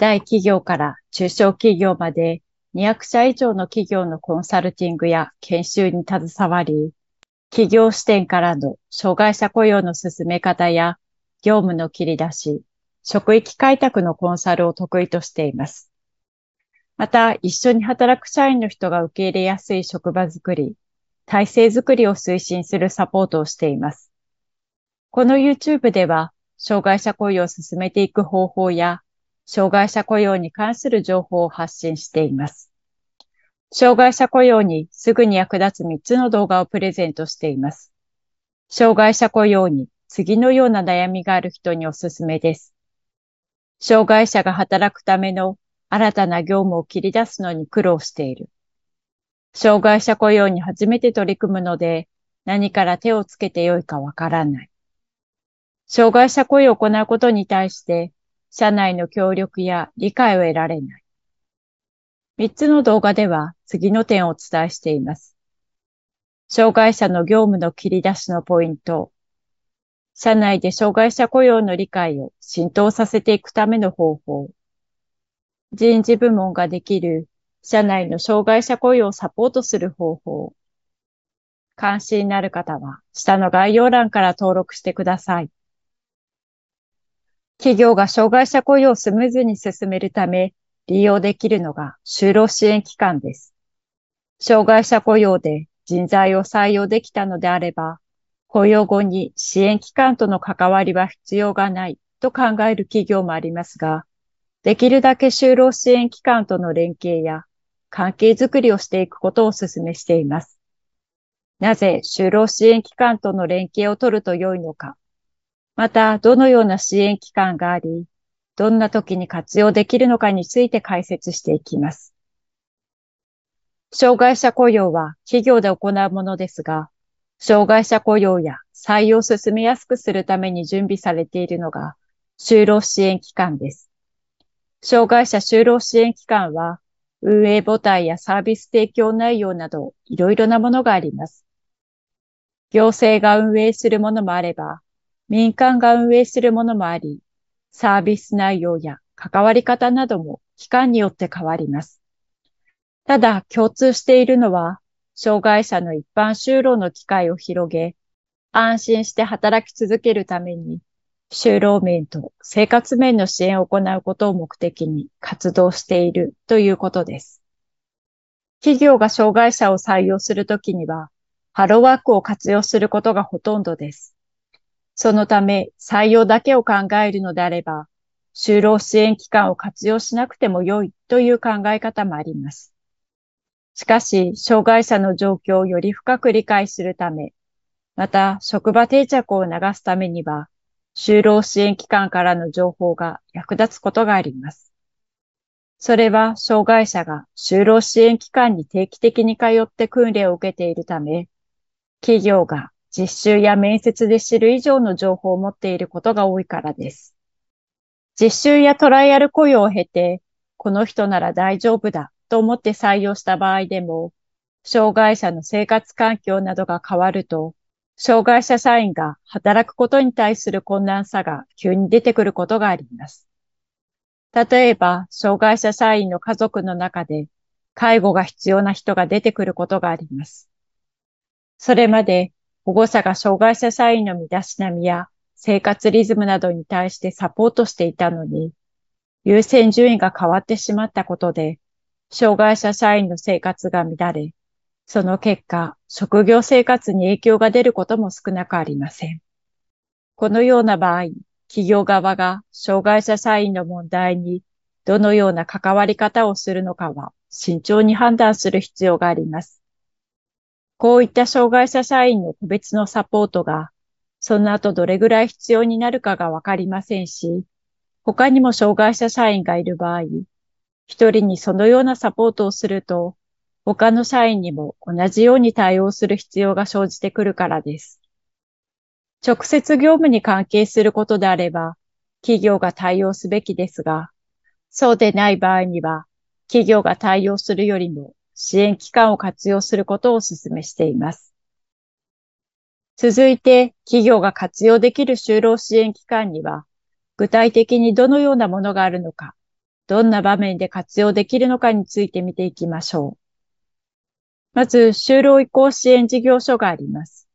大企業から中小企業まで200社以上の企業のコンサルティングや研修に携わり、企業視点からの障害者雇用の進め方や業務の切り出し、職域開拓のコンサルを得意としています。また、一緒に働く社員の人が受け入れやすい職場づくり、体制づくりを推進するサポートをしています。この YouTube では、障害者雇用を進めていく方法や、障害者雇用に関する情報を発信しています。障害者雇用にすぐに役立つ3つの動画をプレゼントしています。障害者雇用に次のような悩みがある人におすすめです。障害者が働くための新たな業務を切り出すのに苦労している。障害者雇用に初めて取り組むので何から手をつけてよいかわからない。障害者雇用を行うことに対して、社内の協力や理解を得られない。三つの動画では次の点をお伝えしています。障害者の業務の切り出しのポイント。社内で障害者雇用の理解を浸透させていくための方法。人事部門ができる社内の障害者雇用をサポートする方法。関心のある方は下の概要欄から登録してください。企業が障害者雇用をスムーズに進めるため利用できるのが就労支援機関です。障害者雇用で人材を採用できたのであれば、雇用後に支援機関との関わりは必要がないと考える企業もありますが、できるだけ就労支援機関との連携や関係づくりをしていくことをお勧めしています。なぜ就労支援機関との連携を取ると良いのかまた、どのような支援機関があり、どんな時に活用できるのかについて解説していきます。障害者雇用は企業で行うものですが、障害者雇用や採用を進めやすくするために準備されているのが、就労支援機関です。障害者就労支援機関は、運営母体やサービス提供内容など、いろいろなものがあります。行政が運営するものもあれば、民間が運営するものもあり、サービス内容や関わり方なども機関によって変わります。ただ共通しているのは、障害者の一般就労の機会を広げ、安心して働き続けるために、就労面と生活面の支援を行うことを目的に活動しているということです。企業が障害者を採用するときには、ハローワークを活用することがほとんどです。そのため、採用だけを考えるのであれば、就労支援機関を活用しなくても良いという考え方もあります。しかし、障害者の状況をより深く理解するため、また、職場定着を促すためには、就労支援機関からの情報が役立つことがあります。それは、障害者が就労支援機関に定期的に通って訓練を受けているため、企業が実習や面接で知る以上の情報を持っていることが多いからです。実習やトライアル雇用を経て、この人なら大丈夫だと思って採用した場合でも、障害者の生活環境などが変わると、障害者社員が働くことに対する困難さが急に出てくることがあります。例えば、障害者社員の家族の中で介護が必要な人が出てくることがあります。それまで保護者が障害者社員の身だしなみや生活リズムなどに対してサポートしていたのに、優先順位が変わってしまったことで、障害者社員の生活が乱れ、その結果、職業生活に影響が出ることも少なくありません。このような場合、企業側が障害者社員の問題にどのような関わり方をするのかは慎重に判断する必要があります。こういった障害者社員の個別のサポートが、その後どれぐらい必要になるかがわかりませんし、他にも障害者社員がいる場合、一人にそのようなサポートをすると、他の社員にも同じように対応する必要が生じてくるからです。直接業務に関係することであれば、企業が対応すべきですが、そうでない場合には、企業が対応するよりも支援機関を活用することをお勧めしています。続いて、企業が活用できる就労支援機関には、具体的にどのようなものがあるのか、どんな場面で活用できるのかについて見ていきましょう。まず、就労移行支援事業所があります。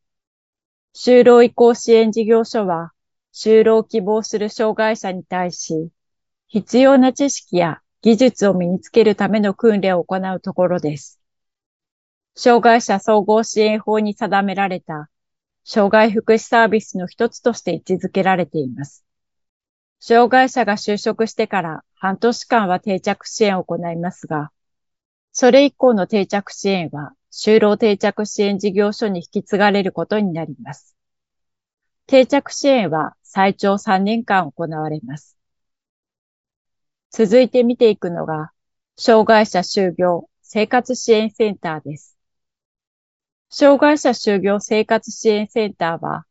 就労移行支援事業所は、就労を希望する障害者に対し、必要な知識や技術を身につけるための訓練を行うところです。障害者総合支援法に定められた障害福祉サービスの一つとして位置づけられています。障害者が就職してから半年間は定着支援を行いますが、それ以降の定着支援は就労定着支援事業所に引き継がれることになります。定着支援は最長3年間行われます。続いて見ていくのが、障害者就業生活支援センターです。障害者就業生活支援センターは、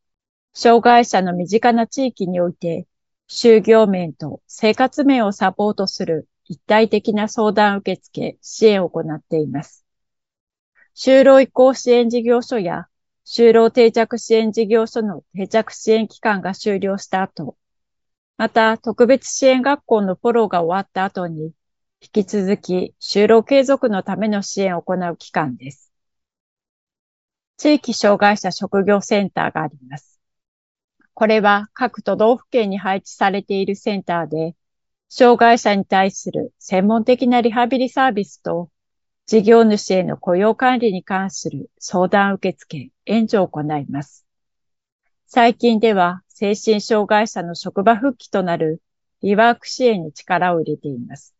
障害者の身近な地域において、就業面と生活面をサポートする一体的な相談受付、支援を行っています。就労移行支援事業所や就労定着支援事業所の定着支援期間が終了した後、また特別支援学校のフォローが終わった後に、引き続き就労継続のための支援を行う機関です。地域障害者職業センターがあります。これは各都道府県に配置されているセンターで、障害者に対する専門的なリハビリサービスと、事業主への雇用管理に関する相談受付、援助を行います。最近では、精神障害者の職場復帰となるリワーク支援に力を入れています。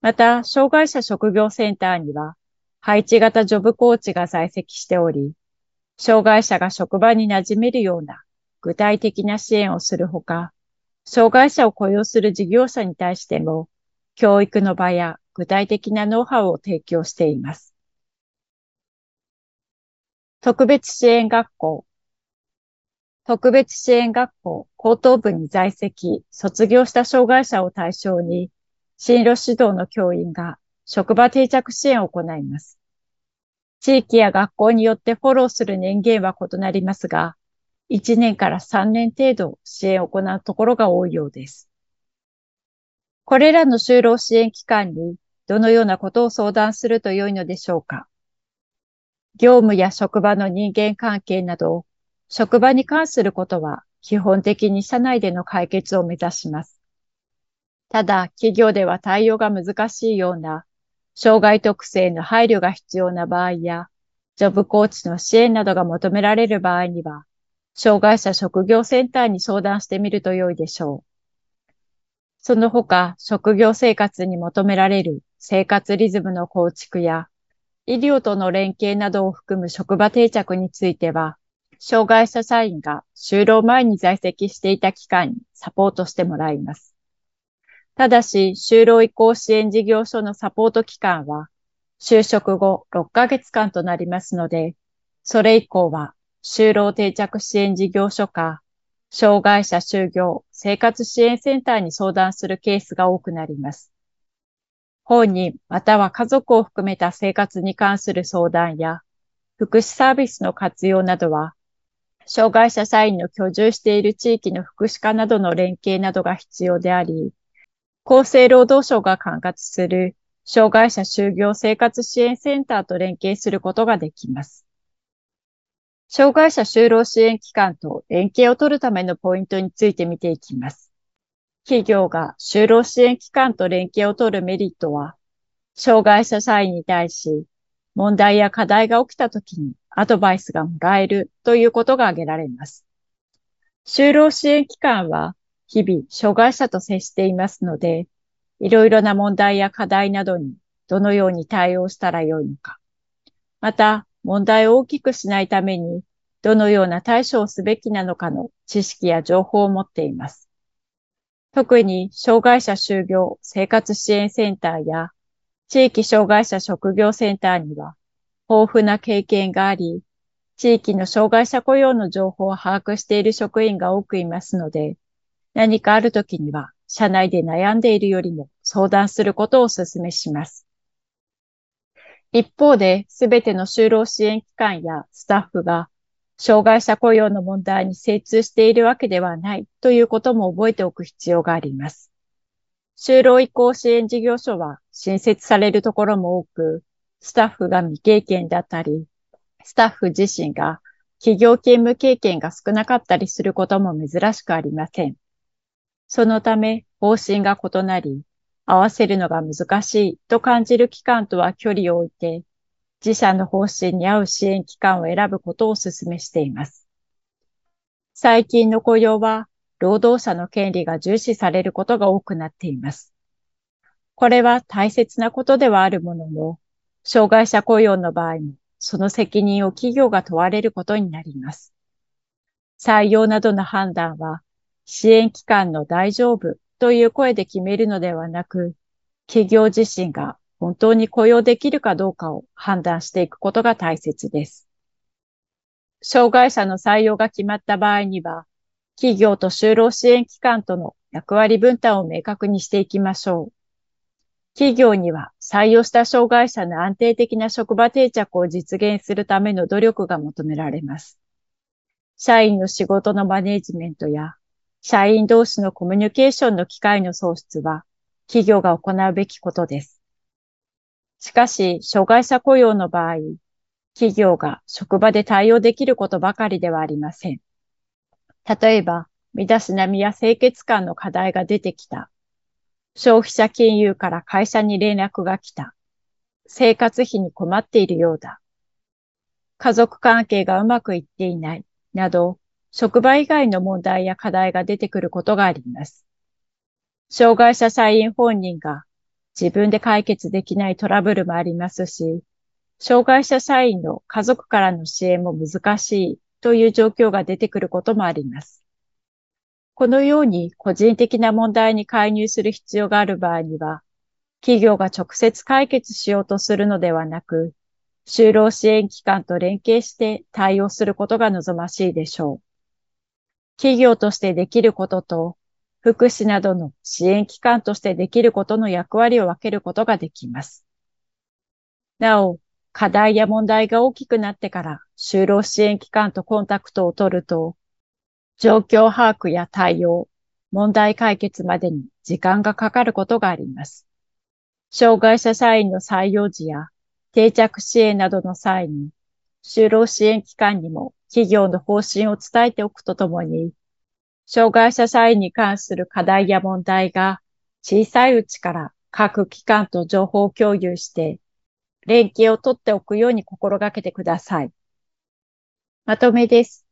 また、障害者職業センターには、配置型ジョブコーチが在籍しており、障害者が職場に馴染めるような具体的な支援をするほか、障害者を雇用する事業者に対しても、教育の場や具体的なノウハウを提供しています。特別支援学校特別支援学校高等部に在籍、卒業した障害者を対象に、進路指導の教員が職場定着支援を行います。地域や学校によってフォローする年限は異なりますが、1年から3年程度支援を行うところが多いようです。これらの就労支援機関にどのようなことを相談すると良いのでしょうか業務や職場の人間関係など、職場に関することは基本的に社内での解決を目指します。ただ、企業では対応が難しいような、障害特性の配慮が必要な場合や、ジョブコーチの支援などが求められる場合には、障害者職業センターに相談してみると良いでしょう。その他、職業生活に求められる生活リズムの構築や、医療との連携などを含む職場定着については、障害者社員が就労前に在籍していた期間にサポートしてもらいます。ただし、就労移行支援事業所のサポート期間は、就職後6ヶ月間となりますので、それ以降は就労定着支援事業所か、障害者就業生活支援センターに相談するケースが多くなります。本人または家族を含めた生活に関する相談や、福祉サービスの活用などは、障害者社員の居住している地域の福祉課などの連携などが必要であり、厚生労働省が管轄する障害者就業生活支援センターと連携することができます。障害者就労支援機関と連携を取るためのポイントについて見ていきます。企業が就労支援機関と連携を取るメリットは、障害者社員に対し、問題や課題が起きたときにアドバイスがもらえるということが挙げられます。就労支援機関は日々障害者と接していますので、いろいろな問題や課題などにどのように対応したらよいのか。また、問題を大きくしないためにどのような対処をすべきなのかの知識や情報を持っています。特に障害者就業生活支援センターや地域障害者職業センターには豊富な経験があり、地域の障害者雇用の情報を把握している職員が多くいますので、何かあるときには社内で悩んでいるよりも相談することをお勧めします。一方で、すべての就労支援機関やスタッフが障害者雇用の問題に精通しているわけではないということも覚えておく必要があります。就労移行支援事業所は新設されるところも多く、スタッフが未経験だったり、スタッフ自身が企業勤務経験が少なかったりすることも珍しくありません。そのため、方針が異なり、合わせるのが難しいと感じる機関とは距離を置いて、自社の方針に合う支援機関を選ぶことをお勧めしています。最近の雇用は、労働者の権利が重視されることが多くなっています。これは大切なことではあるものの、障害者雇用の場合も、その責任を企業が問われることになります。採用などの判断は、支援機関の大丈夫という声で決めるのではなく、企業自身が本当に雇用できるかどうかを判断していくことが大切です。障害者の採用が決まった場合には、企業と就労支援機関との役割分担を明確にしていきましょう。企業には採用した障害者の安定的な職場定着を実現するための努力が求められます。社員の仕事のマネジメントや社員同士のコミュニケーションの機会の創出は企業が行うべきことです。しかし、障害者雇用の場合、企業が職場で対応できることばかりではありません。例えば、身だしなみや清潔感の課題が出てきた。消費者金融から会社に連絡が来た。生活費に困っているようだ。家族関係がうまくいっていない。など、職場以外の問題や課題が出てくることがあります。障害者社員本人が自分で解決できないトラブルもありますし、障害者社員の家族からの支援も難しいという状況が出てくることもあります。このように個人的な問題に介入する必要がある場合には、企業が直接解決しようとするのではなく、就労支援機関と連携して対応することが望ましいでしょう。企業としてできることと福祉などの支援機関としてできることの役割を分けることができます。なお、課題や問題が大きくなってから就労支援機関とコンタクトを取ると、状況把握や対応、問題解決までに時間がかかることがあります。障害者社員の採用時や定着支援などの際に、就労支援機関にも企業の方針を伝えておくとともに、障害者社員に関する課題や問題が小さいうちから各機関と情報共有して連携をとっておくように心がけてください。まとめです。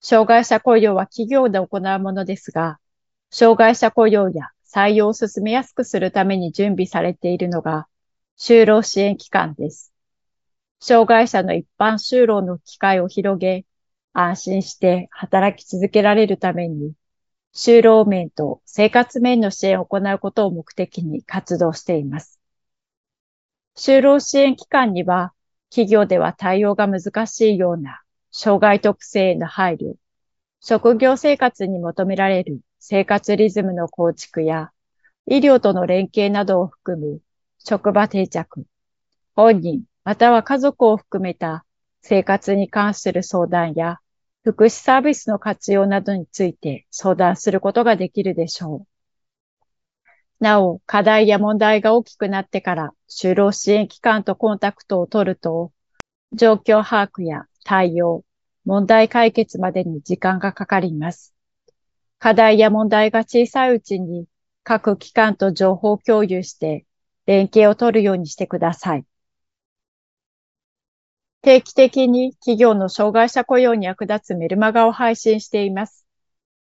障害者雇用は企業で行うものですが、障害者雇用や採用を進めやすくするために準備されているのが就労支援機関です。障害者の一般就労の機会を広げ、安心して働き続けられるために、就労面と生活面の支援を行うことを目的に活動しています。就労支援機関には、企業では対応が難しいような障害特性への配慮、職業生活に求められる。生活リズムの構築や、医療との連携などを含む職場定着、本人または家族を含めた生活に関する相談や福祉サービスの活用などについて相談することができるでしょう。なお、課題や問題が大きくなってから就労支援機関とコンタクトを取ると、状況把握や対応、問題解決までに時間がかかります。課題や問題が小さいうちに各機関と情報共有して連携を取るようにしてください。定期的に企業の障害者雇用に役立つメルマガを配信しています。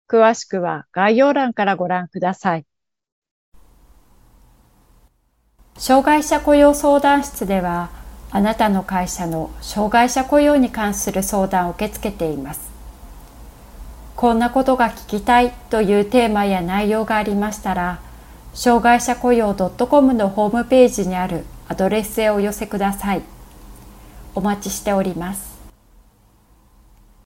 詳しくは概要欄からご覧ください。障害者雇用相談室では、あなたの会社の障害者雇用に関する相談を受け付けています。こんなことが聞きたいというテーマや内容がありましたら、障害者雇用 .com のホームページにあるアドレスへお寄せください。お待ちしております。